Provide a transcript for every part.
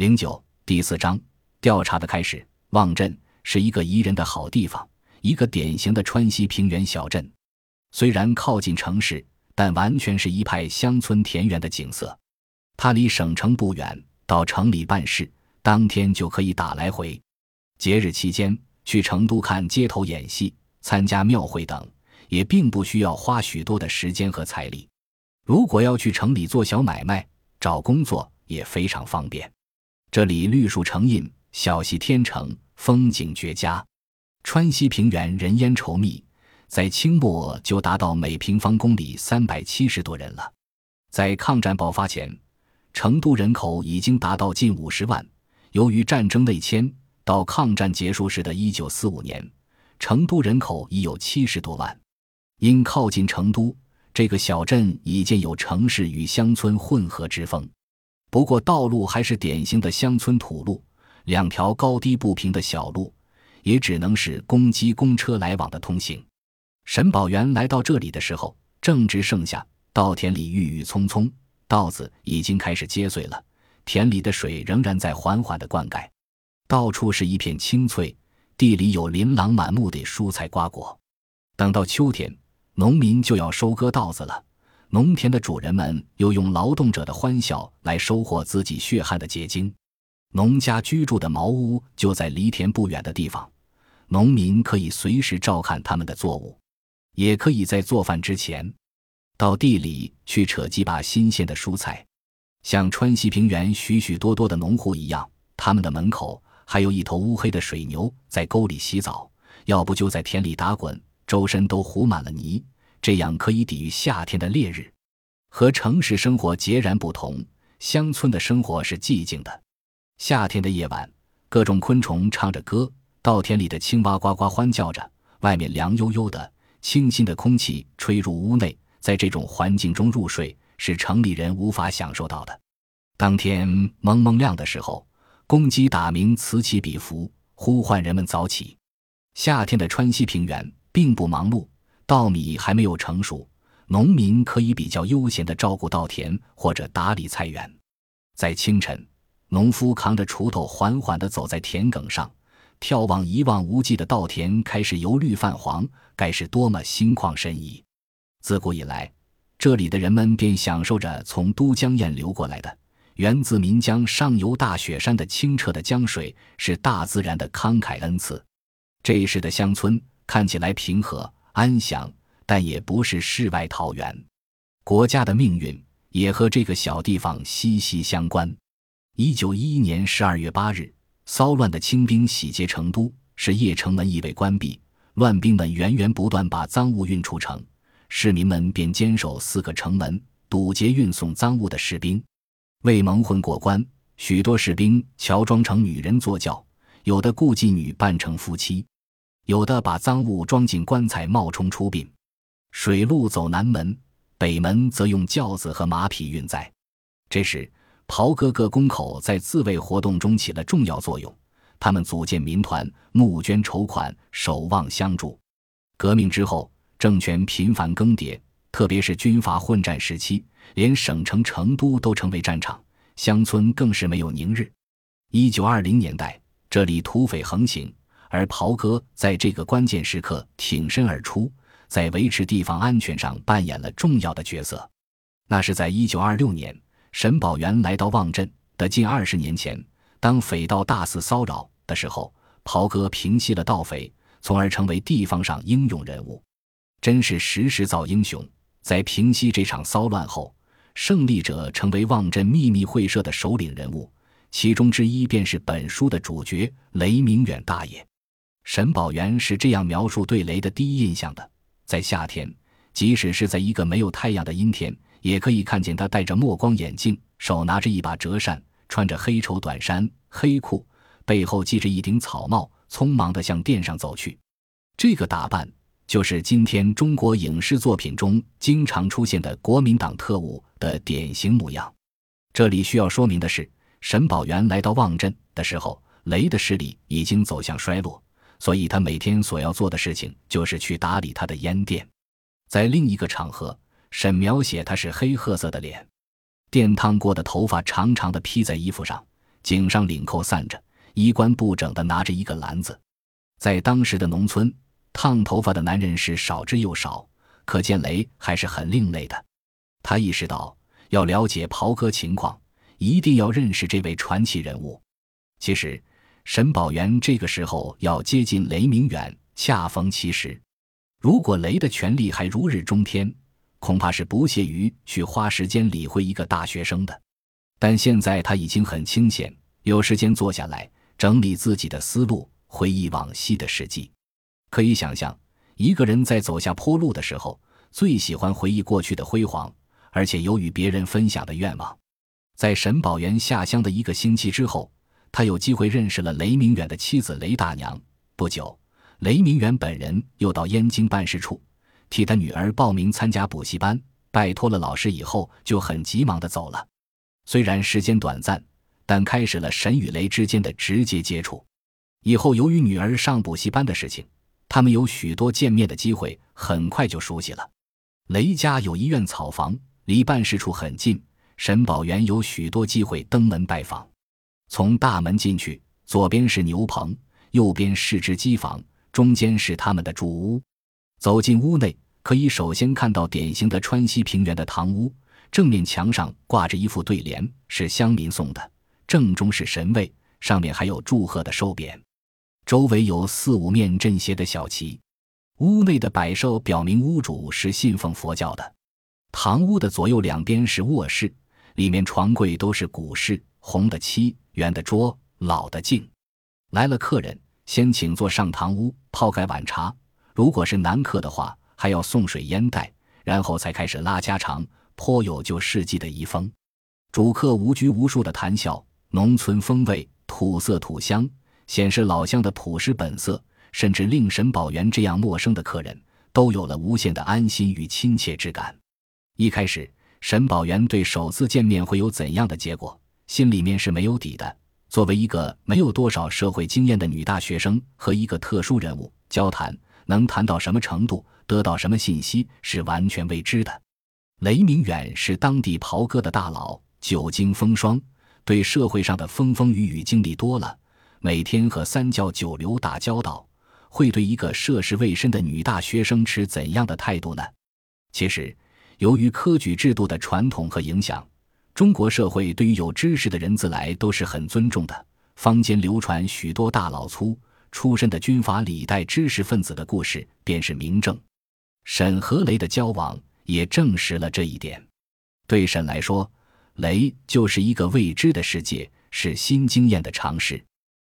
零九第四章调查的开始。望镇是一个宜人的好地方，一个典型的川西平原小镇。虽然靠近城市，但完全是一派乡村田园的景色。它离省城不远，到城里办事，当天就可以打来回。节日期间去成都看街头演戏、参加庙会等，也并不需要花许多的时间和财力。如果要去城里做小买卖、找工作，也非常方便。这里绿树成荫，小溪天成，风景绝佳。川西平原人烟稠密，在清末就达到每平方公里三百七十多人了。在抗战爆发前，成都人口已经达到近五十万。由于战争内迁，到抗战结束时的一九四五年，成都人口已有七十多万。因靠近成都。这个小镇已见有城市与乡村混合之风，不过道路还是典型的乡村土路，两条高低不平的小路，也只能是公鸡公车来往的通行。沈宝元来到这里的时候，正值盛夏，稻田里郁郁葱葱，稻子已经开始结穗了，田里的水仍然在缓缓的灌溉，到处是一片青翠，地里有琳琅满目的蔬菜瓜果。等到秋天。农民就要收割稻子了，农田的主人们又用劳动者的欢笑来收获自己血汗的结晶。农家居住的茅屋就在离田不远的地方，农民可以随时照看他们的作物，也可以在做饭之前到地里去扯几把新鲜的蔬菜。像川西平原许许多多的农户一样，他们的门口还有一头乌黑的水牛在沟里洗澡，要不就在田里打滚。周身都糊满了泥，这样可以抵御夏天的烈日。和城市生活截然不同，乡村的生活是寂静的。夏天的夜晚，各种昆虫唱着歌，稻田里的青蛙呱呱欢叫着，外面凉悠悠的，清新的空气吹入屋内，在这种环境中入睡是城里人无法享受到的。当天蒙蒙亮的时候，公鸡打鸣，此起彼伏，呼唤人们早起。夏天的川西平原。并不忙碌，稻米还没有成熟，农民可以比较悠闲地照顾稻田或者打理菜园。在清晨，农夫扛着锄头缓缓地走在田埂上，眺望一望无际的稻田开始由绿泛黄，该是多么心旷神怡！自古以来，这里的人们便享受着从都江堰流过来的、源自岷江上游大雪山的清澈的江水，是大自然的慷慨恩赐。这时的乡村。看起来平和安详，但也不是世外桃源。国家的命运也和这个小地方息息相关。一九一一年十二月八日，骚乱的清兵洗劫成都，使邺城门已被关闭，乱兵们源源不断把赃物运出城，市民们便坚守四个城门，堵截运送赃物的士兵。为蒙混过关，许多士兵乔装成女人坐轿，有的雇妓女扮成夫妻。有的把赃物装进棺材冒充出殡，水路走南门，北门则用轿子和马匹运载。这时，袍哥哥公口在自卫活动中起了重要作用，他们组建民团，募捐筹款，守望相助。革命之后，政权频繁更迭，特别是军阀混战时期，连省城成都都成为战场，乡村更是没有宁日。一九二零年代，这里土匪横行。而袍哥在这个关键时刻挺身而出，在维持地方安全上扮演了重要的角色。那是在一九二六年，沈宝元来到望镇的近二十年前，当匪盗大肆骚扰的时候，袍哥平息了盗匪，从而成为地方上英勇人物。真是时势造英雄。在平息这场骚乱后，胜利者成为望镇秘密会社的首领人物，其中之一便是本书的主角雷明远大爷。沈宝元是这样描述对雷的第一印象的：在夏天，即使是在一个没有太阳的阴天，也可以看见他戴着墨光眼镜，手拿着一把折扇，穿着黑绸短衫、黑裤，背后系着一顶草帽，匆忙地向殿上走去。这个打扮就是今天中国影视作品中经常出现的国民党特务的典型模样。这里需要说明的是，沈宝元来到望镇的时候，雷的势力已经走向衰落。所以他每天所要做的事情就是去打理他的烟店。在另一个场合，沈描写他是黑褐色的脸，电烫过的头发长长的披在衣服上，颈上领扣散着，衣冠不整的拿着一个篮子。在当时的农村，烫头发的男人是少之又少，可见雷还是很另类的。他意识到，要了解袍哥情况，一定要认识这位传奇人物。其实，沈宝元这个时候要接近雷明远，恰逢其时。如果雷的权力还如日中天，恐怕是不屑于去花时间理会一个大学生的。但现在他已经很清闲，有时间坐下来整理自己的思路，回忆往昔的事迹。可以想象，一个人在走下坡路的时候，最喜欢回忆过去的辉煌，而且有与别人分享的愿望。在沈宝元下乡的一个星期之后，他有机会认识了雷明远的妻子雷大娘。不久。雷明远本人又到燕京办事处，替他女儿报名参加补习班，拜托了老师以后，就很急忙的走了。虽然时间短暂，但开始了沈与雷之间的直接接触。以后由于女儿上补习班的事情，他们有许多见面的机会，很快就熟悉了。雷家有一院草房，离办事处很近，沈宝元有许多机会登门拜访。从大门进去，左边是牛棚，右边是只机房。中间是他们的主屋，走进屋内，可以首先看到典型的川西平原的堂屋，正面墙上挂着一副对联，是乡民送的，正中是神位，上面还有祝贺的寿匾，周围有四五面镇邪的小旗。屋内的摆设表明屋主是信奉佛教的。堂屋的左右两边是卧室，里面床柜都是古式，红的漆，圆的桌，老的镜。来了客人。先请坐上堂屋，泡盖碗茶。如果是男客的话，还要送水烟袋，然后才开始拉家常，颇有旧世纪的遗风。主客无拘无束的谈笑，农村风味，土色土香，显示老乡的朴实本色，甚至令沈宝元这样陌生的客人都有了无限的安心与亲切之感。一开始，沈宝元对首次见面会有怎样的结果，心里面是没有底的。作为一个没有多少社会经验的女大学生，和一个特殊人物交谈，能谈到什么程度，得到什么信息，是完全未知的。雷明远是当地袍哥的大佬，久经风霜，对社会上的风风雨雨经历多了，每天和三教九流打交道，会对一个涉世未深的女大学生持怎样的态度呢？其实，由于科举制度的传统和影响。中国社会对于有知识的人自来都是很尊重的，坊间流传许多大老粗出身的军阀礼待知识分子的故事，便是明证。沈和雷的交往也证实了这一点。对沈来说，雷就是一个未知的世界，是新经验的尝试。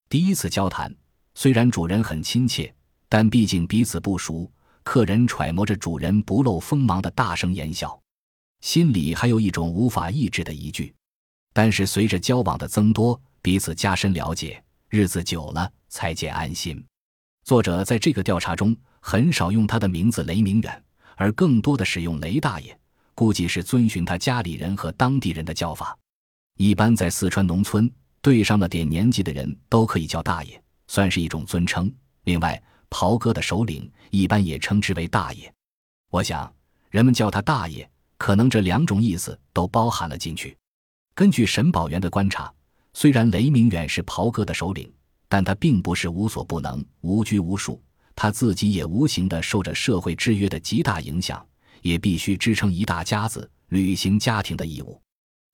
第一次交谈，虽然主人很亲切，但毕竟彼此不熟，客人揣摩着主人不露锋芒的大声言笑。心里还有一种无法抑制的疑惧，但是随着交往的增多，彼此加深了解，日子久了才渐安心。作者在这个调查中很少用他的名字雷明远，而更多的使用雷大爷，估计是遵循他家里人和当地人的叫法。一般在四川农村，对上了点年纪的人都可以叫大爷，算是一种尊称。另外，袍哥的首领一般也称之为大爷。我想，人们叫他大爷。可能这两种意思都包含了进去。根据沈宝元的观察，虽然雷明远是袍哥的首领，但他并不是无所不能、无拘无束。他自己也无形的受着社会制约的极大影响，也必须支撑一大家子，履行家庭的义务。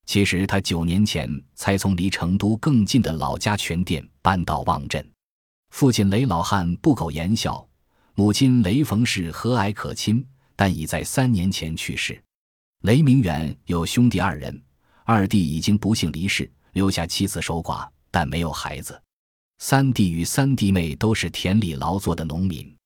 其实他九年前才从离成都更近的老家全店搬到望镇，父亲雷老汉不苟言笑，母亲雷逢氏和蔼可亲，但已在三年前去世。雷明远有兄弟二人，二弟已经不幸离世，留下妻子守寡，但没有孩子。三弟与三弟妹都是田里劳作的农民。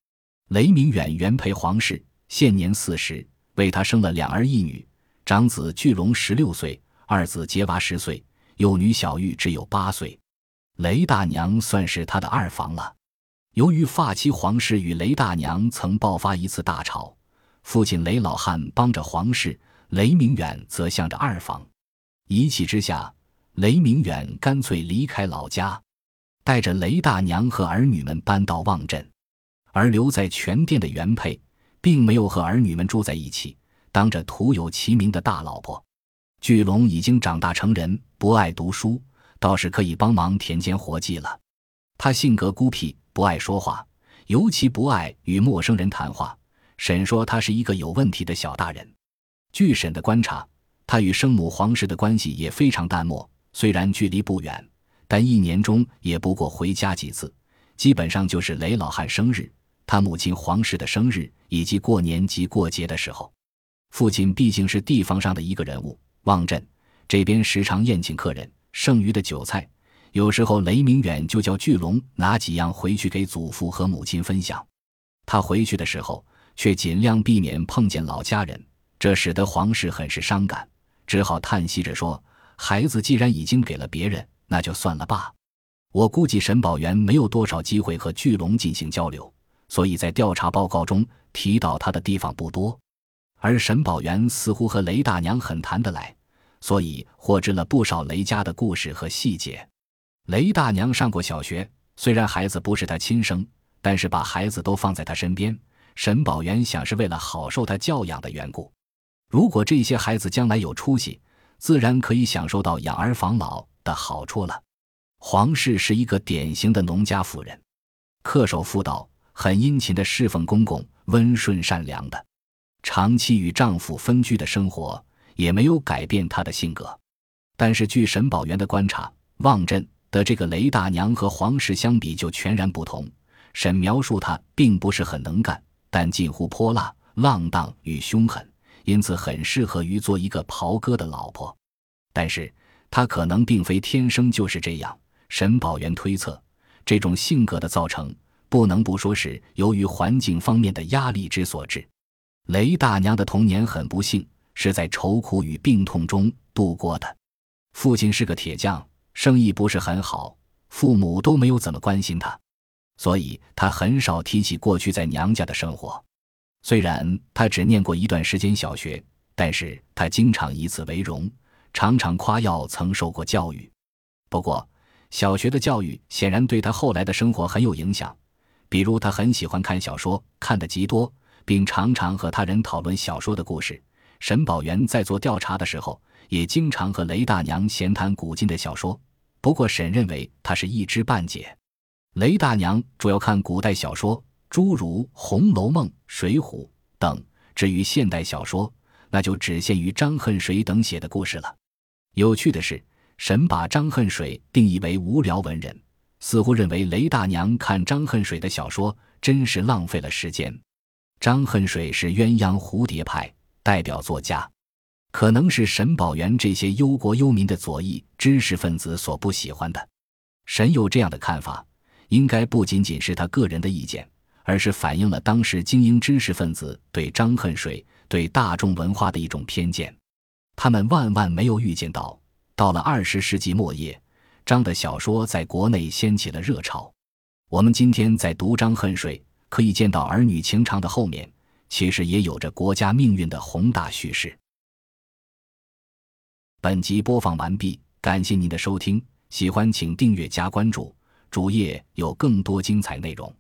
雷明远原配黄氏，现年四十，为他生了两儿一女。长子巨龙十六岁，二子杰娃十岁，幼女小玉只有八岁。雷大娘算是他的二房了。由于发妻黄氏与雷大娘曾爆发一次大吵，父亲雷老汉帮着黄氏。雷明远则向着二房，一气之下，雷明远干脆离开老家，带着雷大娘和儿女们搬到望镇，而留在全店的原配，并没有和儿女们住在一起，当着徒有其名的大老婆。巨龙已经长大成人，不爱读书，倒是可以帮忙田间活计了。他性格孤僻，不爱说话，尤其不爱与陌生人谈话。沈说他是一个有问题的小大人。据沈的观察，他与生母黄氏的关系也非常淡漠。虽然距离不远，但一年中也不过回家几次，基本上就是雷老汉生日、他母亲黄氏的生日以及过年及过节的时候。父亲毕竟是地方上的一个人物，望镇这边时常宴请客人，剩余的酒菜，有时候雷明远就叫巨龙拿几样回去给祖父和母亲分享。他回去的时候。却尽量避免碰见老家人，这使得皇室很是伤感，只好叹息着说：“孩子既然已经给了别人，那就算了吧。”我估计沈宝元没有多少机会和巨龙进行交流，所以在调查报告中提到他的地方不多。而沈宝元似乎和雷大娘很谈得来，所以获知了不少雷家的故事和细节。雷大娘上过小学，虽然孩子不是他亲生，但是把孩子都放在他身边。沈宝元想是为了好受他教养的缘故，如果这些孩子将来有出息，自然可以享受到养儿防老的好处了。黄氏是一个典型的农家妇人，恪守妇道，很殷勤的侍奉公公，温顺善良的，长期与丈夫分居的生活也没有改变她的性格。但是据沈宝元的观察，望镇的这个雷大娘和黄氏相比就全然不同。沈描述她并不是很能干。但近乎泼辣、浪荡与凶狠，因此很适合于做一个袍哥的老婆。但是他可能并非天生就是这样。沈宝元推测，这种性格的造成，不能不说是由于环境方面的压力之所致。雷大娘的童年很不幸，是在愁苦与病痛中度过的。父亲是个铁匠，生意不是很好，父母都没有怎么关心他。所以他很少提起过去在娘家的生活。虽然他只念过一段时间小学，但是他经常以此为荣，常常夸耀曾受过教育。不过，小学的教育显然对他后来的生活很有影响。比如，他很喜欢看小说，看得极多，并常常和他人讨论小说的故事。沈宝元在做调查的时候，也经常和雷大娘闲谈古今的小说。不过，沈认为他是一知半解。雷大娘主要看古代小说，诸如《红楼梦》《水浒》等。至于现代小说，那就只限于张恨水等写的故事了。有趣的是，沈把张恨水定义为无聊文人，似乎认为雷大娘看张恨水的小说真是浪费了时间。张恨水是鸳鸯蝴蝶派代表作家，可能是沈宝元这些忧国忧民的左翼知识分子所不喜欢的。沈有这样的看法。应该不仅仅是他个人的意见，而是反映了当时精英知识分子对张恨水、对大众文化的一种偏见。他们万万没有预见到，到了二十世纪末叶，张的小说在国内掀起了热潮。我们今天在读张恨水，可以见到儿女情长的后面，其实也有着国家命运的宏大叙事。本集播放完毕，感谢您的收听，喜欢请订阅加关注。主页有更多精彩内容。